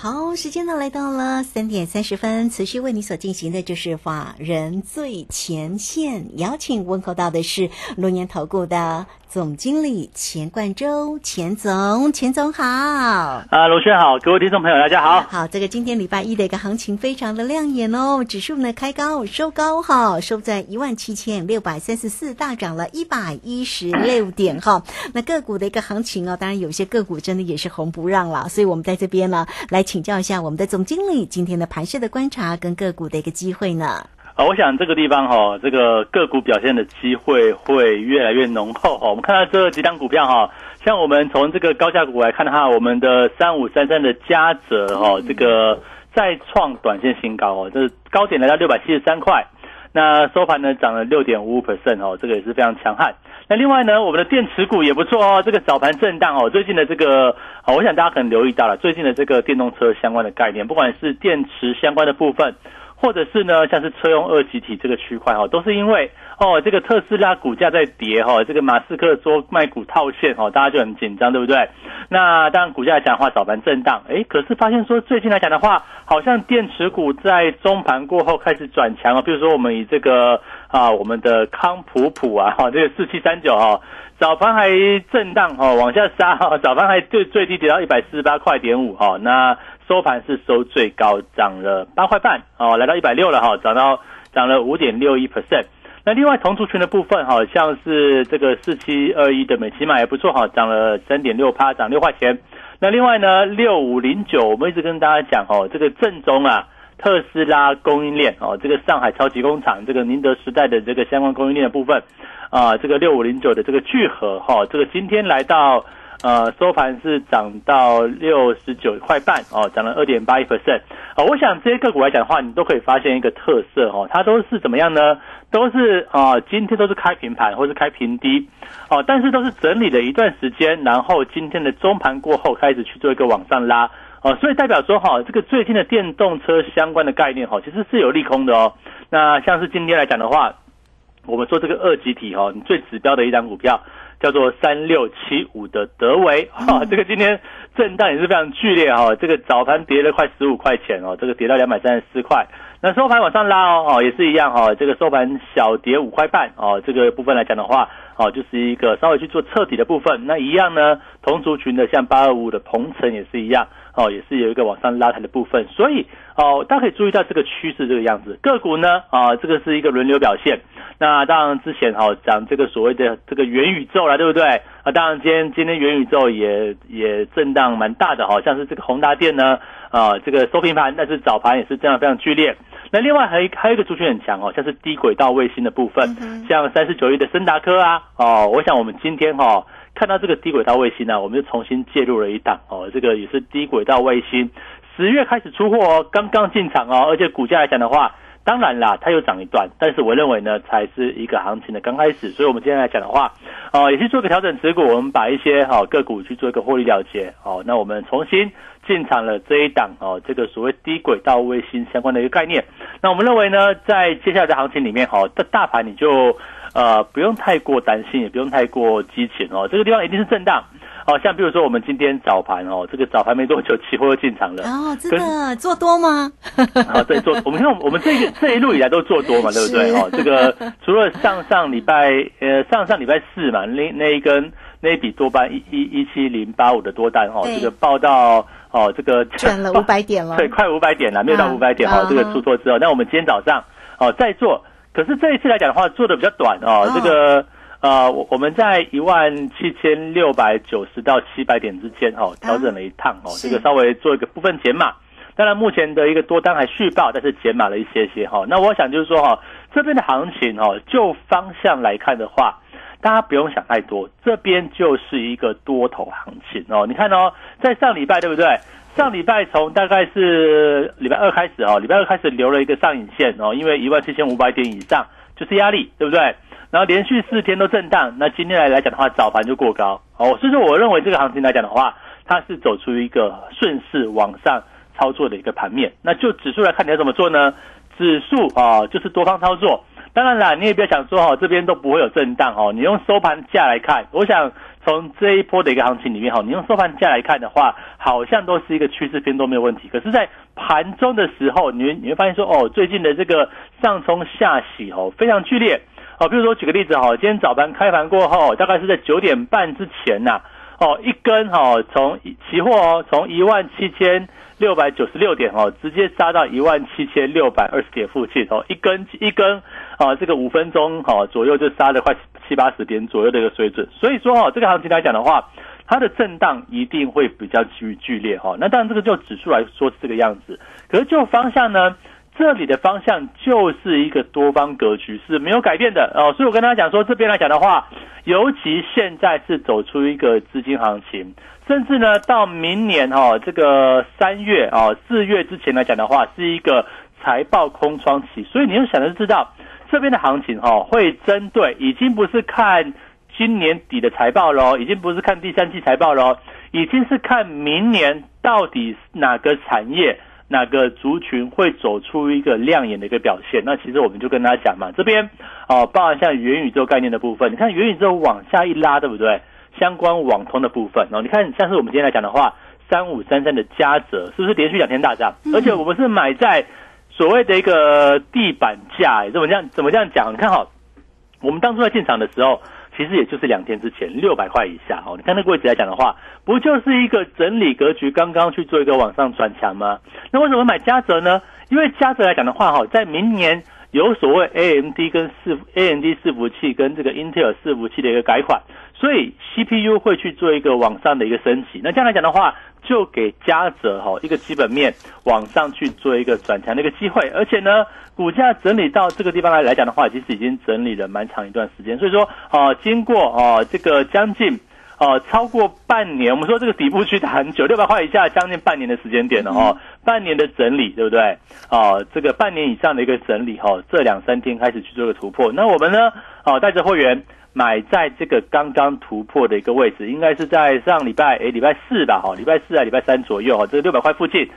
好，时间呢来到了三点三十分，持续为你所进行的就是法人最前线，邀请问候到的是龙年投顾的总经理钱冠洲，钱总，钱总好。啊，罗轩好，各位听众朋友大家好。好，这个今天礼拜一的一个行情非常的亮眼哦，指数呢开高收高哈，收在一万七千六百三十四，大涨了一百一十六点哈。那个股的一个行情哦，当然有些个股真的也是红不让了，所以我们在这边呢来。请教一下我们的总经理，今天的盘势的观察跟个股的一个机会呢？啊，我想这个地方哈，这个个股表现的机会会越来越浓厚哈。我们看到这几档股票哈，像我们从这个高价股来看的话，我们的三五三三的嘉泽哈，这个再创短线新高哦，这高点来到六百七十三块，那收盘呢涨了六点五五 percent 哦，这个也是非常强悍。那另外呢，我们的电池股也不错哦。这个早盘震荡哦，最近的这个，我想大家可能留意到了，最近的这个电动车相关的概念，不管是电池相关的部分。或者是呢，像是车用二级体这个区块哈，都是因为哦，这个特斯拉股价在跌哈，这个马斯克说卖股套现哈，大家就很紧张，对不对？那当然股价来讲的话，早盘震荡，哎，可是发现说最近来讲的话，好像电池股在中盘过后开始转强了，比如说我们以这个啊，我们的康普普啊，哈，这个四七三九哈，早盘还震荡哈，往下杀哈，早盘还最最低跌到一百四十八块点五哈，那。收盘是收最高，涨了八块半哦，来到一百六了哈，涨到涨了五点六一 percent。那另外同族群的部分，好像是这个四七二一的美骑马也不错哈，涨了三点六趴，涨六块钱。那另外呢，六五零九，我们一直跟大家讲哦，这个正宗啊，特斯拉供应链哦，这个上海超级工厂，这个宁德时代的这个相关供应链的部分啊，这个六五零九的这个聚合哈，这个今天来到。呃，收盘是涨到六十九块半哦，涨了二点八一 percent 啊。我想这些个股来讲的话，你都可以发现一个特色哦，它都是怎么样呢？都是啊，今天都是开平盘或是开平低哦，但是都是整理了一段时间，然后今天的中盘过后开始去做一个往上拉哦，所以代表说哈，这个最近的电动车相关的概念哈，其实是有利空的哦。那像是今天来讲的话，我们做这个二级体哈，你最指标的一张股票。叫做三六七五的德维哈，这个今天震荡也是非常剧烈哈，这个早盘跌了快十五块钱哦，这个跌到两百三十四块，那收盘往上拉哦，哦也是一样哈，这个收盘小跌五块半哦，这个部分来讲的话哦，就是一个稍微去做彻底的部分，那一样呢，同族群的像八二五的鹏程也是一样哦，也是有一个往上拉抬的部分，所以哦，大家可以注意到这个趋势这个样子，个股呢啊，这个是一个轮流表现。那当然，之前哈讲这个所谓的这个元宇宙了，对不对？啊，当然今天今天元宇宙也也震荡蛮大的，好像是这个宏达电呢，啊，这个收平盘，但是早盘也是震荡非常剧烈。那另外还还有一个族群很强哦，像是低轨道卫星的部分，嗯像三十九亿的森达科啊，哦，我想我们今天哈看到这个低轨道卫星呢，我们就重新介入了一档哦，这个也是低轨道卫星，十月开始出货哦，刚刚进场哦，而且股价来讲的话。当然啦，它又涨一段，但是我认为呢，才是一个行情的刚开始。所以，我们今天来讲的话，哦，也是做个调整持股，我们把一些哈个股去做一个获利了结。哦，那我们重新进场了这一档哦，这个所谓低轨道卫星相关的一个概念。那我们认为呢，在接下来的行情里面，哈，的大盘你就呃不用太过担心，也不用太过激情哦，这个地方一定是震荡。哦，像比如说我们今天早盘哦，这个早盘没多久，期货又进场了。哦，真的做多吗？啊，对，做。我们看我们这个这一路以来都做多嘛，对不对？哦，这个除了上上礼拜呃上上礼拜四嘛，那那一根那一笔多单一一一七零八五的多单哦，这个报到哦这个 赚了五百点了，对，快五百点了，没有到五百点哦，这个出脱之后，那我们今天早上哦再做，可是这一次来讲的话，做的比较短哦，这个。呃，我我们在一万七千六百九十到七百点之间哦，调整了一趟哦，这个稍微做一个部分减码。当然，目前的一个多单还续报，但是减码了一些些哈。那我想就是说哈，这边的行情哦，就方向来看的话，大家不用想太多，这边就是一个多头行情哦。你看哦，在上礼拜对不对？上礼拜从大概是礼拜二开始哦，礼拜二开始留了一个上影线哦，因为一万七千五百点以上就是压力，对不对？然后连续四天都震荡，那今天来来讲的话，早盘就过高哦，所以说我认为这个行情来讲的话，它是走出一个顺势往上操作的一个盘面。那就指数来看，你要怎么做呢？指数啊，就是多方操作。当然啦，你也不要想说哈，这边都不会有震荡哦。你用收盘价来看，我想从这一波的一个行情里面哈，你用收盘价来看的话，好像都是一个趋势偏多没有问题。可是，在盘中的时候，你你会发现说哦，最近的这个上冲下洗哦，非常剧烈。好，比如说举个例子哈，今天早盘开盘过后，大概是在九点半之前呐，哦，一根哈，从期货哦，从一万七千六百九十六点哦，直接杀到一万七千六百二十点附近哦，一根一根啊，这个五分钟哈左右就杀了快七八十点左右的一个水准，所以说哈，这个行情来讲的话，它的震荡一定会比较剧剧烈哈。那当然这个就指数来说是这个样子，可是就方向呢？这里的方向就是一个多方格局是没有改变的哦，所以我跟大家讲说，这边来讲的话，尤其现在是走出一个资金行情，甚至呢到明年哈这个三月啊四月之前来讲的话，是一个财报空窗期，所以你就想的知道这边的行情哦会针对，已经不是看今年底的财报喽，已经不是看第三季财报喽，已经是看明年到底哪个产业。哪个族群会走出一个亮眼的一个表现？那其实我们就跟大家讲嘛，这边哦，包含像元宇宙概念的部分，你看元宇宙往下一拉，对不对？相关网通的部分哦，你看像是我们今天来讲的话，三五三三的嘉泽是不是连续两天大涨？而且我们是买在所谓的一个地板价，怎么这样？怎么这样讲？你看好，我们当初在进场的时候。其实也就是两天之前六百块以下哦，你看那个位置来讲的话，不就是一个整理格局，刚刚去做一个往上转强吗？那为什么买嘉泽呢？因为嘉泽来讲的话，哈，在明年有所谓 AMD 跟四 AMD 伺服器跟这个 Intel 伺服器的一个改款，所以 CPU 会去做一个往上的一个升级。那这样来讲的话，就给嘉泽哈一个基本面往上去做一个转强的一个机会，而且呢。股价整理到这个地方来来讲的话，其实已经整理了蛮长一段时间。所以说，啊，经过啊这个将近啊超过半年，我们说这个底部区打很久，六百块以下将近半年的时间点了哈，半年的整理，对不对？啊，这个半年以上的一个整理哈，这两三天开始去做个突破。那我们呢，啊带着会员买在这个刚刚突破的一个位置，应该是在上礼拜诶礼拜四吧，哈，礼拜四啊礼拜三左右哈，这个六百块附近。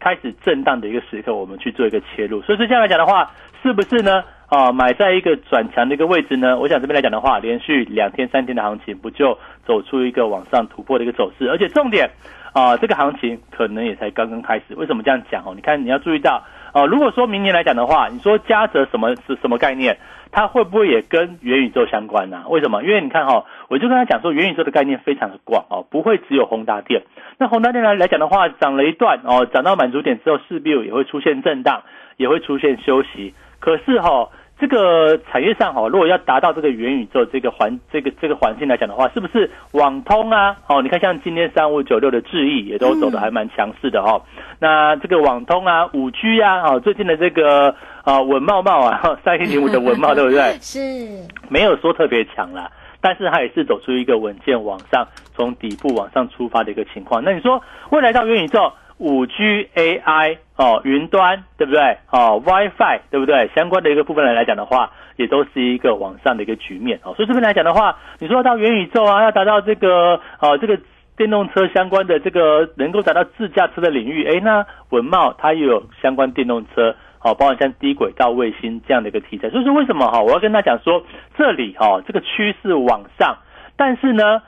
开始震荡的一个时刻，我们去做一个切入。所以说这样来讲的话，是不是呢？啊，买在一个转强的一个位置呢？我想这边来讲的话，连续两天、三天的行情，不就走出一个往上突破的一个走势？而且重点啊，这个行情可能也才刚刚开始。为什么这样讲哦？你看，你要注意到啊，如果说明年来讲的话，你说嘉泽什么是什么概念？它会不会也跟元宇宙相关呢？为什么？因为你看哈，我就跟他讲说，元宇宙的概念非常的广哦，不会只有宏达电。那宏达电来来讲的话，涨了一段哦，涨到满足点之后，势必也会出现震荡，也会出现休息。可是哈。这个产业上哈，如果要达到这个元宇宙这个环这个这个环境来讲的话，是不是网通啊？哦，你看像今天三五九六的智易也都走的还蛮强势的哈。那这个网通啊，五 G 啊，哦，最近的这个啊稳茂茂啊，三一零五的稳茂 对不对？是，没有说特别强啦，但是它也是走出一个稳健往上，从底部往上出发的一个情况。那你说未来到元宇宙？五 G AI 哦，云端对不对？哦，WiFi 对不对？相关的一个部分来来讲的话，也都是一个往上的一个局面哦。所以这边来讲的话，你说到元宇宙啊，要达到这个哦，这个电动车相关的这个能够达到自驾车的领域，哎，那文茂它也有相关电动车哦，包括像低轨道卫星这样的一个题材。所以说为什么哈，我要跟他讲说，这里哈这个趋势往上，但是呢。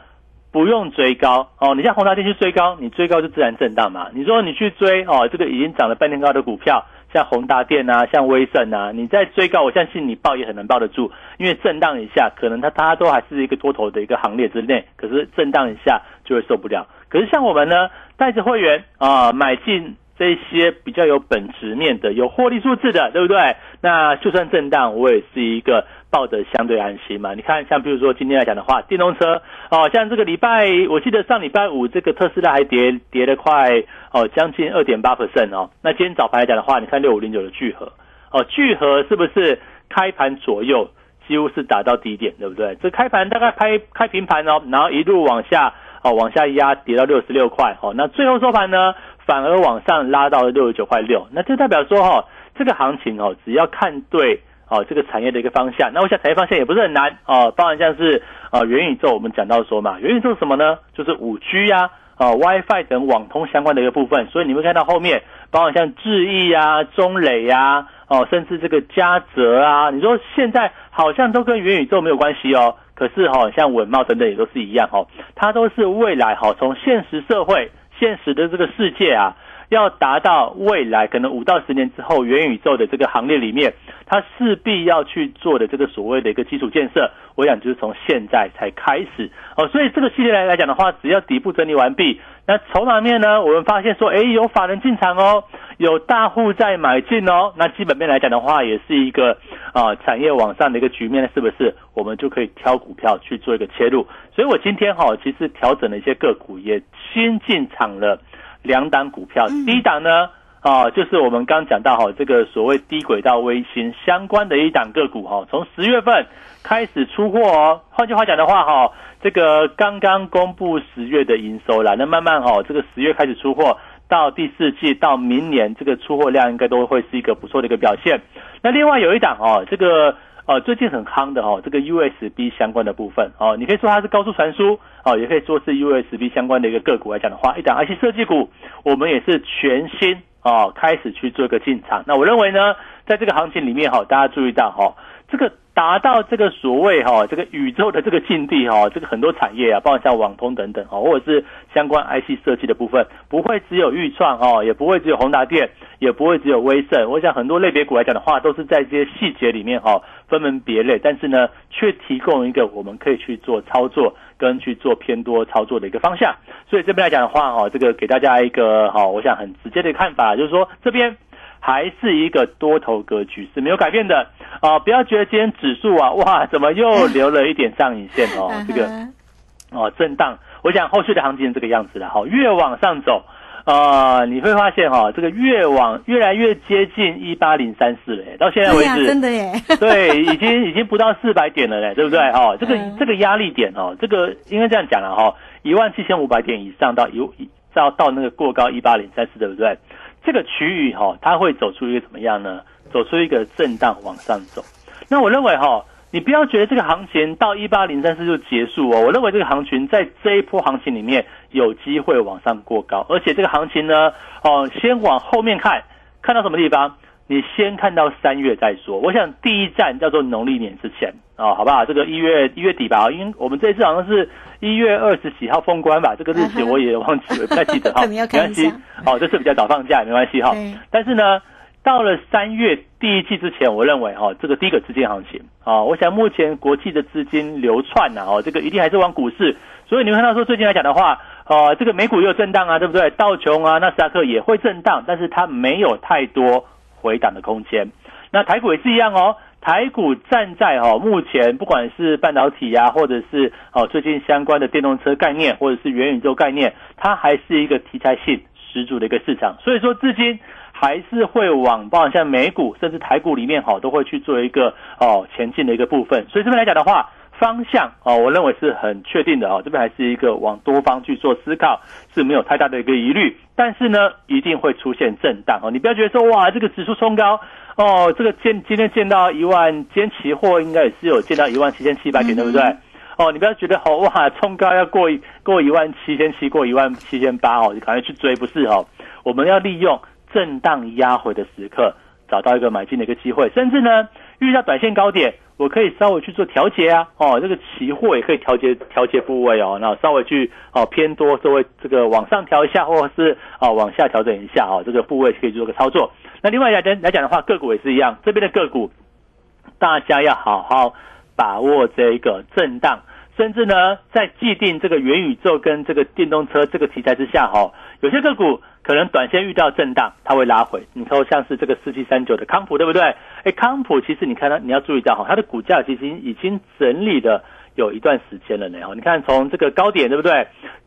不用追高哦，你像宏达电去追高，你追高就自然震荡嘛。你说你去追哦，这个已经涨了半天高的股票，像宏达电啊，像威盛啊，你再追高，我相信你抱也很难抱得住，因为震荡一下，可能它它都还是一个多头的一个行列之内，可是震荡一下就会受不了。可是像我们呢，带着会员啊买进。这些比较有本质面的、有获利数字的，对不对？那就算震荡，我也是一个抱得相对安心嘛。你看，像比如说今天来讲的话，电动车哦，像这个礼拜，我记得上礼拜五这个特斯拉还跌跌了快哦，将近二点八 percent 哦。那今天早盘来讲的话，你看六五零九的聚合哦，聚合是不是开盘左右几乎是打到低点，对不对？这开盘大概开开平盘哦，然后一路往下。哦往下压跌到六十六块，哦，那最后收盘呢反而往上拉到了六十九块六，那这代表说哈这个行情哦只要看对哦这个产业的一个方向，那我想产业方向也不是很难哦，包含像是啊元宇宙，我们讲到说嘛，元宇宙是什么呢？就是五 G 呀。哦，WiFi 等网通相关的一个部分，所以你会看到后面，包括像智毅啊、中磊呀，哦，甚至这个嘉泽啊，你说现在好像都跟元宇宙没有关系哦，可是哈，像稳茂等等也都是一样哦，它都是未来哈，从现实社会、现实的这个世界啊。要达到未来可能五到十年之后元宇宙的这个行列里面，它势必要去做的这个所谓的一个基础建设，我想就是从现在才开始哦。所以这个系列来来讲的话，只要底部整理完毕，那筹码面呢，我们发现说，哎，有法人进场哦，有大户在买进哦，那基本面来讲的话，也是一个啊产业往上的一个局面，是不是？我们就可以挑股票去做一个切入。所以我今天哈，其实调整了一些个股，也先进场了。两档股票，第一档呢，啊，就是我们刚讲到哈，这个所谓低轨道卫星相关的一档个股哈，从十月份开始出货哦。换句话讲的话哈，这个刚刚公布十月的营收啦，那慢慢哈，这个十月开始出货，到第四季到明年这个出货量应该都会是一个不错的一个表现。那另外有一档哦，这个。哦，最近很夯的哦，这个 USB 相关的部分哦，你可以说它是高速传输哦，也可以说是 USB 相关的一个个股来讲的话，一档 IC 设计股，我们也是全新哦开始去做一个进场。那我认为呢，在这个行情里面哈，大家注意到哈，这个。达到这个所谓哈这个宇宙的这个境地哈，这个很多产业啊，包括像网通等等哈，或者是相关 IC 设计的部分，不会只有预创哦，也不会只有宏达电，也不会只有威盛。我想很多类别股来讲的话，都是在这些细节里面哈分门别类，但是呢，却提供一个我们可以去做操作跟去做偏多操作的一个方向。所以这边来讲的话哈，这个给大家一个哈，我想很直接的看法，就是说这边。还是一个多头格局是没有改变的啊！不要觉得今天指数啊，哇，怎么又留了一点上影线哦？这个哦，震荡。我想后续的行情这个样子的，好，越往上走啊，你会发现哈，这个越往越来越接近一八零三四嘞。到现在为止，真的耶，对，已经已经不到四百点了嘞，对不对？哦，这个这个压力点哦，这个应该这样讲了哈，一万七千五百点以上到一到到那个过高一八零三四，对不对？这个区域哈，它会走出一个怎么样呢？走出一个震荡往上走。那我认为哈，你不要觉得这个行情到一八零三四就结束哦。我认为这个行情在这一波行情里面有机会往上过高，而且这个行情呢，哦，先往后面看，看到什么地方？你先看到三月再说。我想第一站叫做农历年之前啊，好不好？这个一月一月底吧，因为我们这次好像是一月二十几号封关吧，这个日期我也忘记了，不太记得哈。没关系，哦，这次比较早放假，没关系哈。但是呢，到了三月第一季之前，我认为哈，这个第一个资金行情啊，我想目前国际的资金流窜呐，哦，这个一定还是往股市。所以你会看到说，最近来讲的话，呃，这个美股也有震荡啊，对不对？道琼啊，纳斯达克也会震荡，但是它没有太多。回档的空间，那台股也是一样哦。台股站在哦，目前不管是半导体呀，或者是哦最近相关的电动车概念，或者是元宇宙概念，它还是一个题材性十足的一个市场。所以说，至今还是会往包含像美股甚至台股里面哈，都会去做一个哦前进的一个部分。所以这边来讲的话。方向哦，我认为是很确定的哦。这边还是一个往多方去做思考，是没有太大的一个疑虑。但是呢，一定会出现震荡哦。你不要觉得说哇，这个指数冲高哦，这个见今天见到一万，今天期货应该也是有见到一万七千七百点，对不对？哦，你不要觉得好哇，冲高要过一过一万七千七，过一万七千八哦，就赶快去追，不是哦？我们要利用震荡压回的时刻，找到一个买进的一个机会，甚至呢，遇到短线高点。我可以稍微去做调节啊，哦，这个期货也可以调节调节部位哦，那稍微去哦偏多，稍微这个往上调一下，或者是啊往下调整一下哦，这个部位可以做个操作。那另外来讲来讲的话，个股也是一样，这边的个股大家要好好把握这一个震荡，甚至呢，在既定这个元宇宙跟这个电动车这个题材之下哈，有些个股。可能短线遇到震荡，它会拉回。你说像是这个四七三九的康普，对不对？哎，康普其实你看它，你要注意到哈，它的股价其实已经整理的有一段时间了呢。哈，你看从这个高点，对不对？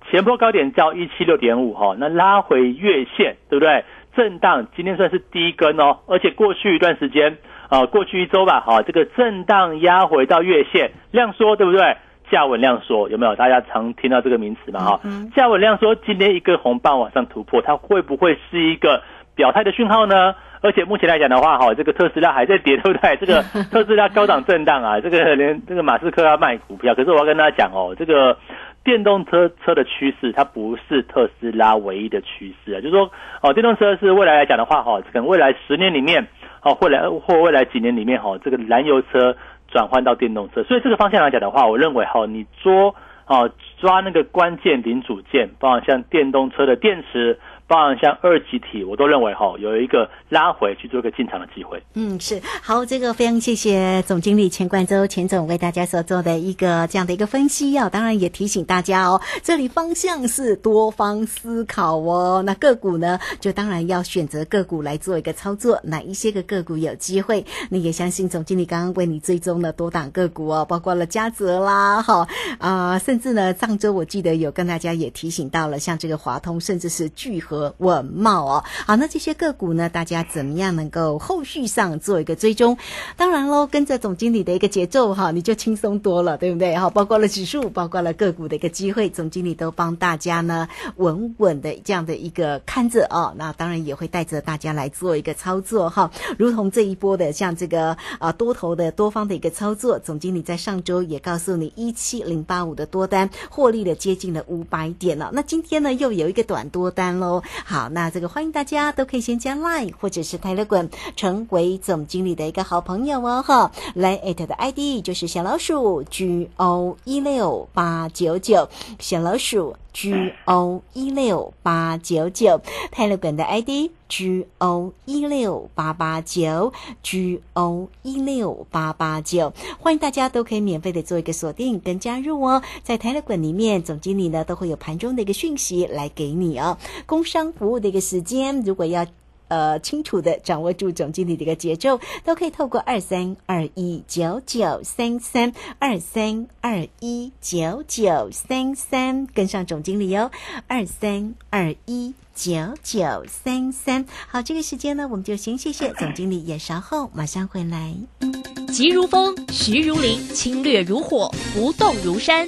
前波高点叫一七六点五哈，那拉回月线，对不对？震荡今天算是低根哦，而且过去一段时间啊，过去一周吧，哈，这个震荡压回到月线，量缩，对不对？价稳量缩，有没有？大家常听到这个名词嘛？哈、嗯价稳量缩今天一个红棒往上突破，它会不会是一个表态的讯号呢？而且目前来讲的话，哈，这个特斯拉还在跌，对不对？这个 特斯拉高档震荡啊，这个连这个马斯克要卖股票，可是我要跟大家讲哦，这个电动车车的趋势，它不是特斯拉唯一的趋势啊，就是说哦，电动车是未来来讲的话，哈，可能未来十年里面，哦，未来或未来几年里面，哈，这个燃油车转换到电动车，所以这个方向来讲的话，我认为哈，你捉啊抓那个关键零组件，包括像电动车的电池。包含像二级体，我都认为哈有一个拉回去做一个进场的机会。嗯，是好，这个非常谢谢总经理钱冠周钱总为大家所做的一个这样的一个分析哦，当然也提醒大家哦，这里方向是多方思考哦。那个股呢，就当然要选择个股来做一个操作，哪一些个个股有机会，那也相信总经理刚刚为你追踪了多档个股哦，包括了嘉泽啦，哈啊、甚至呢上周我记得有跟大家也提醒到了，像这个华通，甚至是聚合。稳茂哦，好，那这些个股呢，大家怎么样能够后续上做一个追踪？当然喽，跟着总经理的一个节奏哈，你就轻松多了，对不对？哈，包括了指数，包括了个股的一个机会，总经理都帮大家呢稳稳的这样的一个看着哦。那当然也会带着大家来做一个操作哈，如同这一波的像这个啊多头的多方的一个操作，总经理在上周也告诉你一七零八五的多单获利了接近了五百点了。那今天呢又有一个短多单喽。好，那这个欢迎大家都可以先加 Line 或者是 Telegram 成为总经理的一个好朋友哦哈。来 at 的 ID 就是小老鼠 G O 一六八九九，小老鼠 G O 一六八九九，Telegram 的 ID G O 一六八八九 G O 一六八八九，欢迎大家都可以免费的做一个锁定跟加入哦。在 tele 里面，总经理呢都会有盘中的一个讯息来给你哦。工商服务的一个时间，如果要。呃，清楚的掌握住总经理的一个节奏，都可以透过二三二一九九三三二三二一九九三三跟上总经理哦，二三二一九九三三。好，这个时间呢，我们就先谢谢总经理，也稍后马上回来。急如风，徐如林，侵略如火，不动如山。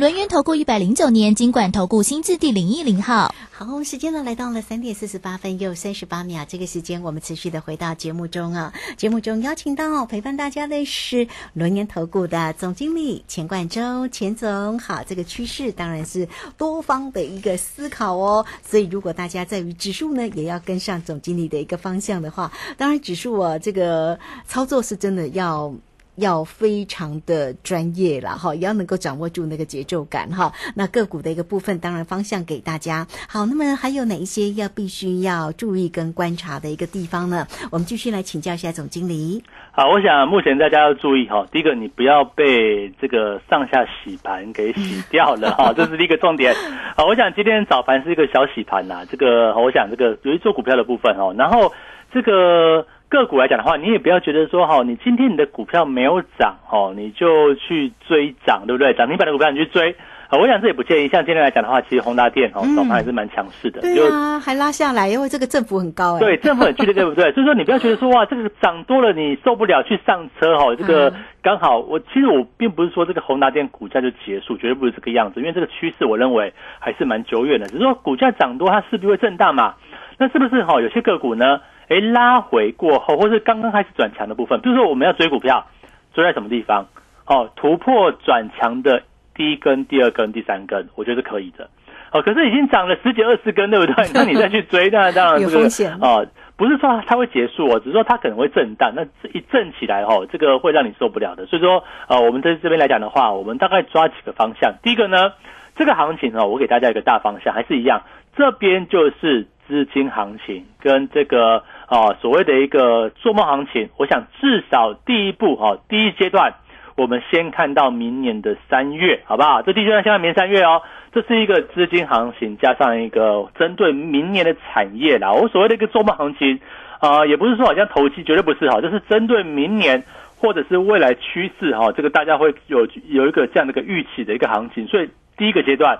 轮源投顾一百零九年经管投顾新字第零一零号。好，时间呢来到了三点四十八分又三十八秒，这个时间我们持续的回到节目中啊。节目中邀请到陪伴大家的是轮研投顾的总经理钱冠周，钱总好。这个趋势当然是多方的一个思考哦，所以如果大家在于指数呢，也要跟上总经理的一个方向的话，当然指数啊这个操作是真的要。要非常的专业了哈，也要能够掌握住那个节奏感哈。那个股的一个部分，当然方向给大家。好，那么还有哪一些要必须要注意跟观察的一个地方呢？我们继续来请教一下总经理。好，我想目前大家要注意哈，第一个你不要被这个上下洗盘给洗掉了哈，这是第一个重点。好，我想今天早盘是一个小洗盘呐，这个我想这个由于做股票的部分哦，然后这个。个股来讲的话，你也不要觉得说哈，你今天你的股票没有涨哦，你就去追涨，对不对？涨停板的股票你去追啊，我想这也不建议。像今天来讲的话，其实宏达电哦，早盘还是蛮强势的，对啊，还拉下来，因为这个振幅很高哎。对，振幅很剧烈，对不对？所以说你不要觉得说哇，这个涨多了你受不了去上车哈，这个刚好我其实我并不是说这个宏达电股价就结束，绝对不是这个样子，因为这个趋势我认为还是蛮久远的，只是说股价涨多它势必会震荡嘛，那是不是哈有些个股呢？哎拉回过后，或是刚刚开始转强的部分，比如说我们要追股票，追在什么地方？哦，突破转强的第一根、第二根、第三根，我觉得是可以的。哦，可是已经涨了十几二十根，对不对？那你再去追，那当然这个哦，不是说它会结束哦，只是说它可能会震荡。那一震起来哦，这个会让你受不了的。所以说，呃，我们在这边来讲的话，我们大概抓几个方向。第一个呢，这个行情哦，我给大家一个大方向，还是一样，这边就是资金行情跟这个啊所谓的一个做梦行情。我想至少第一步哦，第一阶段。我们先看到明年的三月，好不好？这第一阶段，现在明年三月哦，这是一个资金行情，加上一个针对明年的产业啦。我所谓的一个做梦行情，啊，也不是说好像投机，绝对不是哈，这是针对明年或者是未来趋势哈，这个大家会有有一个这样的一个预期的一个行情。所以第一个阶段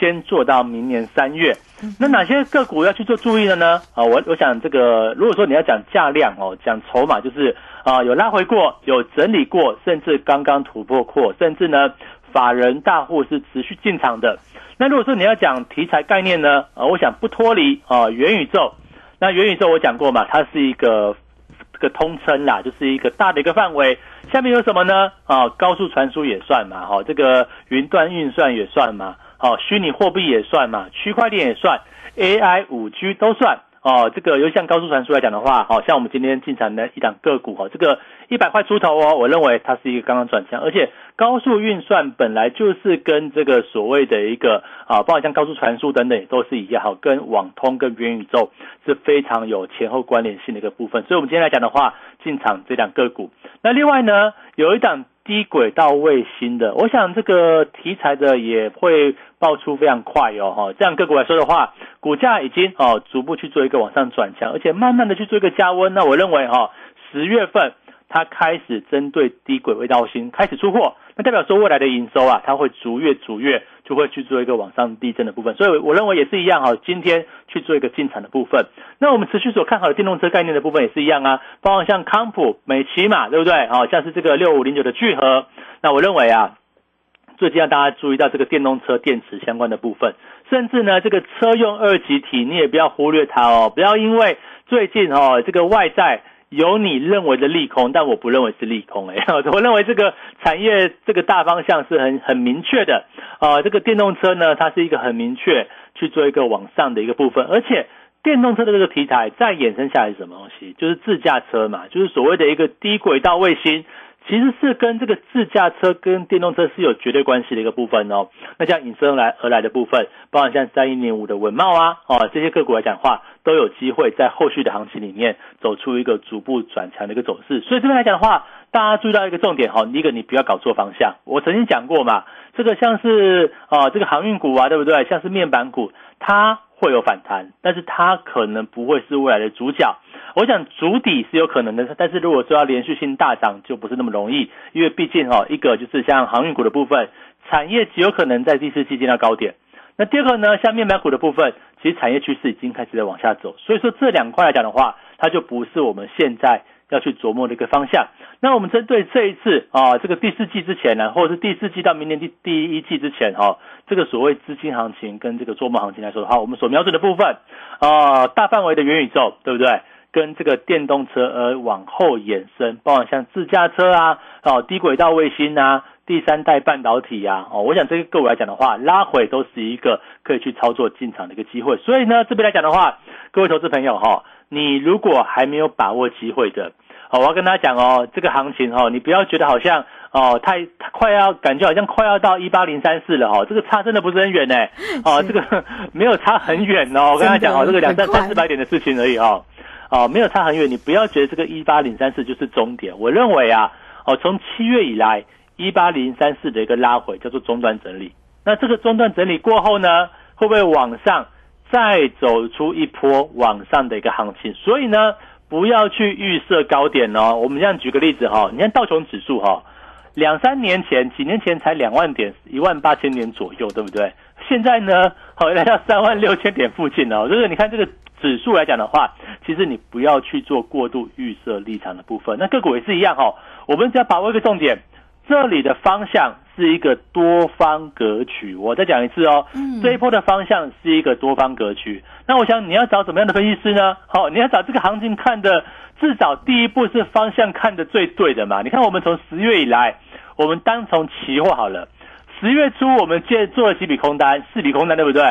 先做到明年三月。那哪些个股要去做注意的呢？啊，我我想这个，如果说你要讲价量哦，讲筹码就是。啊，有拉回过，有整理过，甚至刚刚突破过，甚至呢，法人大户是持续进场的。那如果说你要讲题材概念呢，啊，我想不脱离啊元宇宙。那元宇宙我讲过嘛，它是一个这个通称啦，就是一个大的一个范围。下面有什么呢？啊，高速传输也算嘛，哈，这个云端运算也算嘛，好，虚拟货币也算嘛，区块链也算，AI、五 G 都算。哦，这个由像高速传输来讲的话，好像我们今天进场的一档个股哦，这个一百块出头哦，我认为它是一个刚刚转向，而且高速运算本来就是跟这个所谓的一个啊，包括像高速传输等等也都是一样，好，跟网通跟元宇宙是非常有前后关联性的一个部分，所以我们今天来讲的话，进场这档个股，那另外呢，有一档。低轨道卫星的，我想这个题材的也会爆出非常快哦，哈，这样个股来说的话，股价已经哦逐步去做一个往上转强，而且慢慢的去做一个加温，那我认为哈，十月份它开始针对低轨道卫星开始出货。那代表说未来的营收啊，它会逐月逐月就会去做一个往上递增的部分，所以我认为也是一样哈。今天去做一个进场的部分，那我们持续所看好的电动车概念的部分也是一样啊，包括像康普、美骑嘛，对不对？哦，像是这个六五零九的聚合，那我认为啊，最近要大家注意到这个电动车电池相关的部分，甚至呢这个车用二级体你也不要忽略它哦，不要因为最近哦这个外在。有你认为的利空，但我不认为是利空哎，我认为这个产业这个大方向是很很明确的啊。这个电动车呢，它是一个很明确去做一个往上的一个部分，而且电动车的这个题材再衍生下来是什么东西？就是自驾车嘛，就是所谓的一个低轨道卫星。其实是跟这个自驾车跟电动车是有绝对关系的一个部分哦。那像引申来而来的部分，包括像三一零五的文茂啊，哦这些个股来讲话，都有机会在后续的行情里面走出一个逐步转强的一个走势。所以这边来讲的话，大家注意到一个重点哈，第一个你不要搞错方向。我曾经讲过嘛，这个像是啊这个航运股啊，对不对？像是面板股，它会有反弹，但是它可能不会是未来的主角。我想主底是有可能的，但是如果说要连续性大涨，就不是那么容易，因为毕竟哈，一个就是像航运股的部分，产业极有可能在第四季见到高点。那第二个呢，像面板股的部分，其实产业趋势已经开始在往下走，所以说这两块来讲的话，它就不是我们现在要去琢磨的一个方向。那我们针对这一次啊，这个第四季之前呢，或者是第四季到明年第第一季之前哈，这个所谓资金行情跟这个做梦行情来说的话，我们所瞄准的部分啊，大范围的元宇宙，对不对？跟这个电动车而往后延伸，包括像自驾车啊，哦低轨道卫星啊，第三代半导体啊，哦，我想这个各位来讲的话，拉回都是一个可以去操作进场的一个机会。所以呢，这边来讲的话，各位投资朋友哈，你如果还没有把握机会的，哦，我要跟大家讲哦，这个行情哦，你不要觉得好像哦太快要感觉好像快要到一八零三四了哦，这个差真的不是很远呢，哦，这个没有差很远哦，我跟他讲哦，这个两三三四百点的事情而已哦。哦，没有差很远，你不要觉得这个一八零三四就是终点。我认为啊，哦，从七月以来一八零三四的一个拉回叫做中段整理。那这个中段整理过后呢，会不会往上再走出一波往上的一个行情？所以呢，不要去预设高点哦。我们这样举个例子哈，你看道琼指数哈，两三年前、几年前才两万点，一万八千点左右，对不对？现在呢，好来到三万六千点附近哦。就是你看这个。指数来讲的话，其实你不要去做过度预设立场的部分。那个股也是一样哈，我们只要把握一个重点，这里的方向是一个多方格局。我再讲一次哦，嗯这一波的方向是一个多方格局。那我想你要找怎么样的分析师呢？好、你要找这个行情看的，至少第一步是方向看的最对的嘛。你看我们从十月以来，我们单从期货好了，十月初我们借做了几笔空单，四笔空单对不对？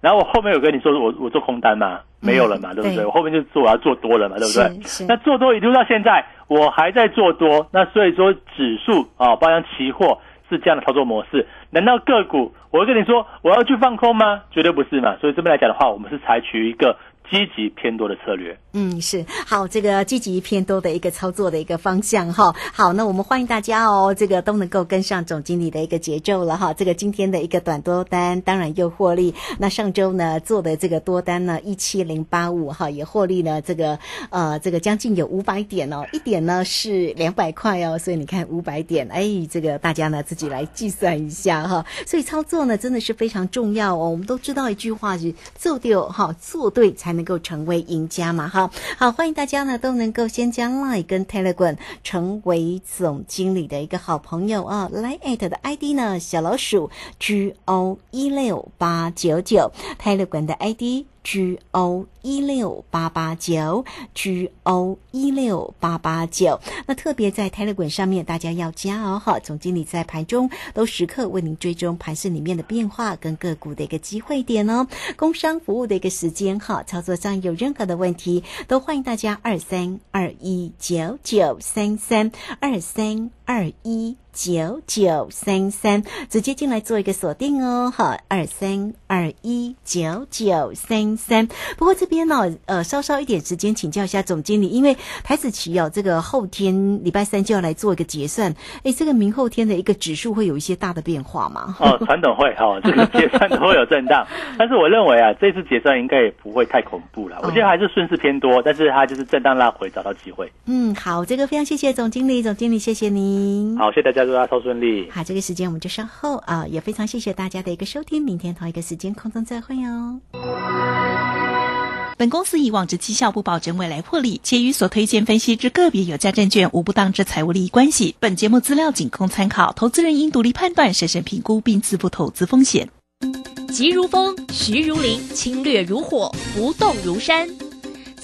然后我后面有跟你说我我做空单嘛，没有了嘛，对不对？对我后面就做我要做多了嘛，对不对？那做多一路到现在，我还在做多，那所以说指数啊，包括期货是这样的操作模式。难道个股我会跟你说我要去放空吗？绝对不是嘛。所以这边来讲的话，我们是采取一个积极偏多的策略。嗯，是好，这个积极偏多的一个操作的一个方向哈。好，那我们欢迎大家哦，这个都能够跟上总经理的一个节奏了哈。这个今天的一个短多单当然又获利，那上周呢做的这个多单呢一七零八五哈也获利呢这个呃这个将近有五百点哦，一点呢是两百块哦，所以你看五百点，哎，这个大家呢自己来计算一下哈。所以操作呢真的是非常重要哦。我们都知道一句话是做对哈，做对才能够成为赢家嘛哈。好，欢迎大家呢都能够先将 Line 跟 Telegram 成为总经理的一个好朋友啊。Line at 的 ID 呢小老鼠 G O 一六八九九，Telegram 的 ID。G O 一六八八九，G O 一六八八九。那特别在 Telegram 上面，大家要加哦哈。总经理在盘中都时刻为您追踪盘市里面的变化跟个股的一个机会点哦。工商服务的一个时间哈，操作上有任何的问题，都欢迎大家二三二一九九三三二三二一。九九三三，直接进来做一个锁定哦，好，二三二一九九三三。不过这边呢，呃，稍稍一点时间请教一下总经理，因为台子期哦，这个后天礼拜三就要来做一个结算，哎，这个明后天的一个指数会有一些大的变化吗？哦，传统会哈、哦，这个结算都会有震荡，但是我认为啊，这次结算应该也不会太恐怖了。我觉得还是顺势偏多，但是它就是震荡拉回，找到机会。嗯，好，这个非常谢谢总经理，总经理谢谢您。好，谢谢大家，祝大家超顺利。好，这个时间我们就稍后啊、也非常谢谢大家的一个收听，明天同一个时间空中再会哦。本公司以往之绩效不保证未来获利，且与所推荐分析之个别有价证券无不当之财务利益关系。本节目资料仅供参考，投资人应独立判断、审慎评估并自负投资风险。急如风，徐如林，侵略如火，不动如山。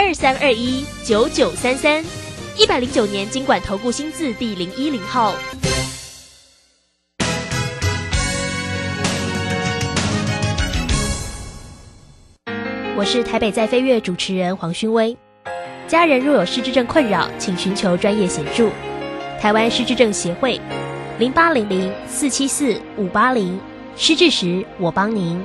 二三二一九九三三，一百零九年经管投顾新字第零一零号。我是台北在飞跃主持人黄勋威。家人若有失智症困扰，请寻求专业协助。台湾失智症协会零八零零四七四五八零，失智时我帮您。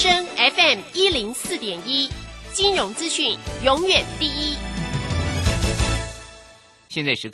正声 FM 一零四点一，金融资讯永远第一。现在时。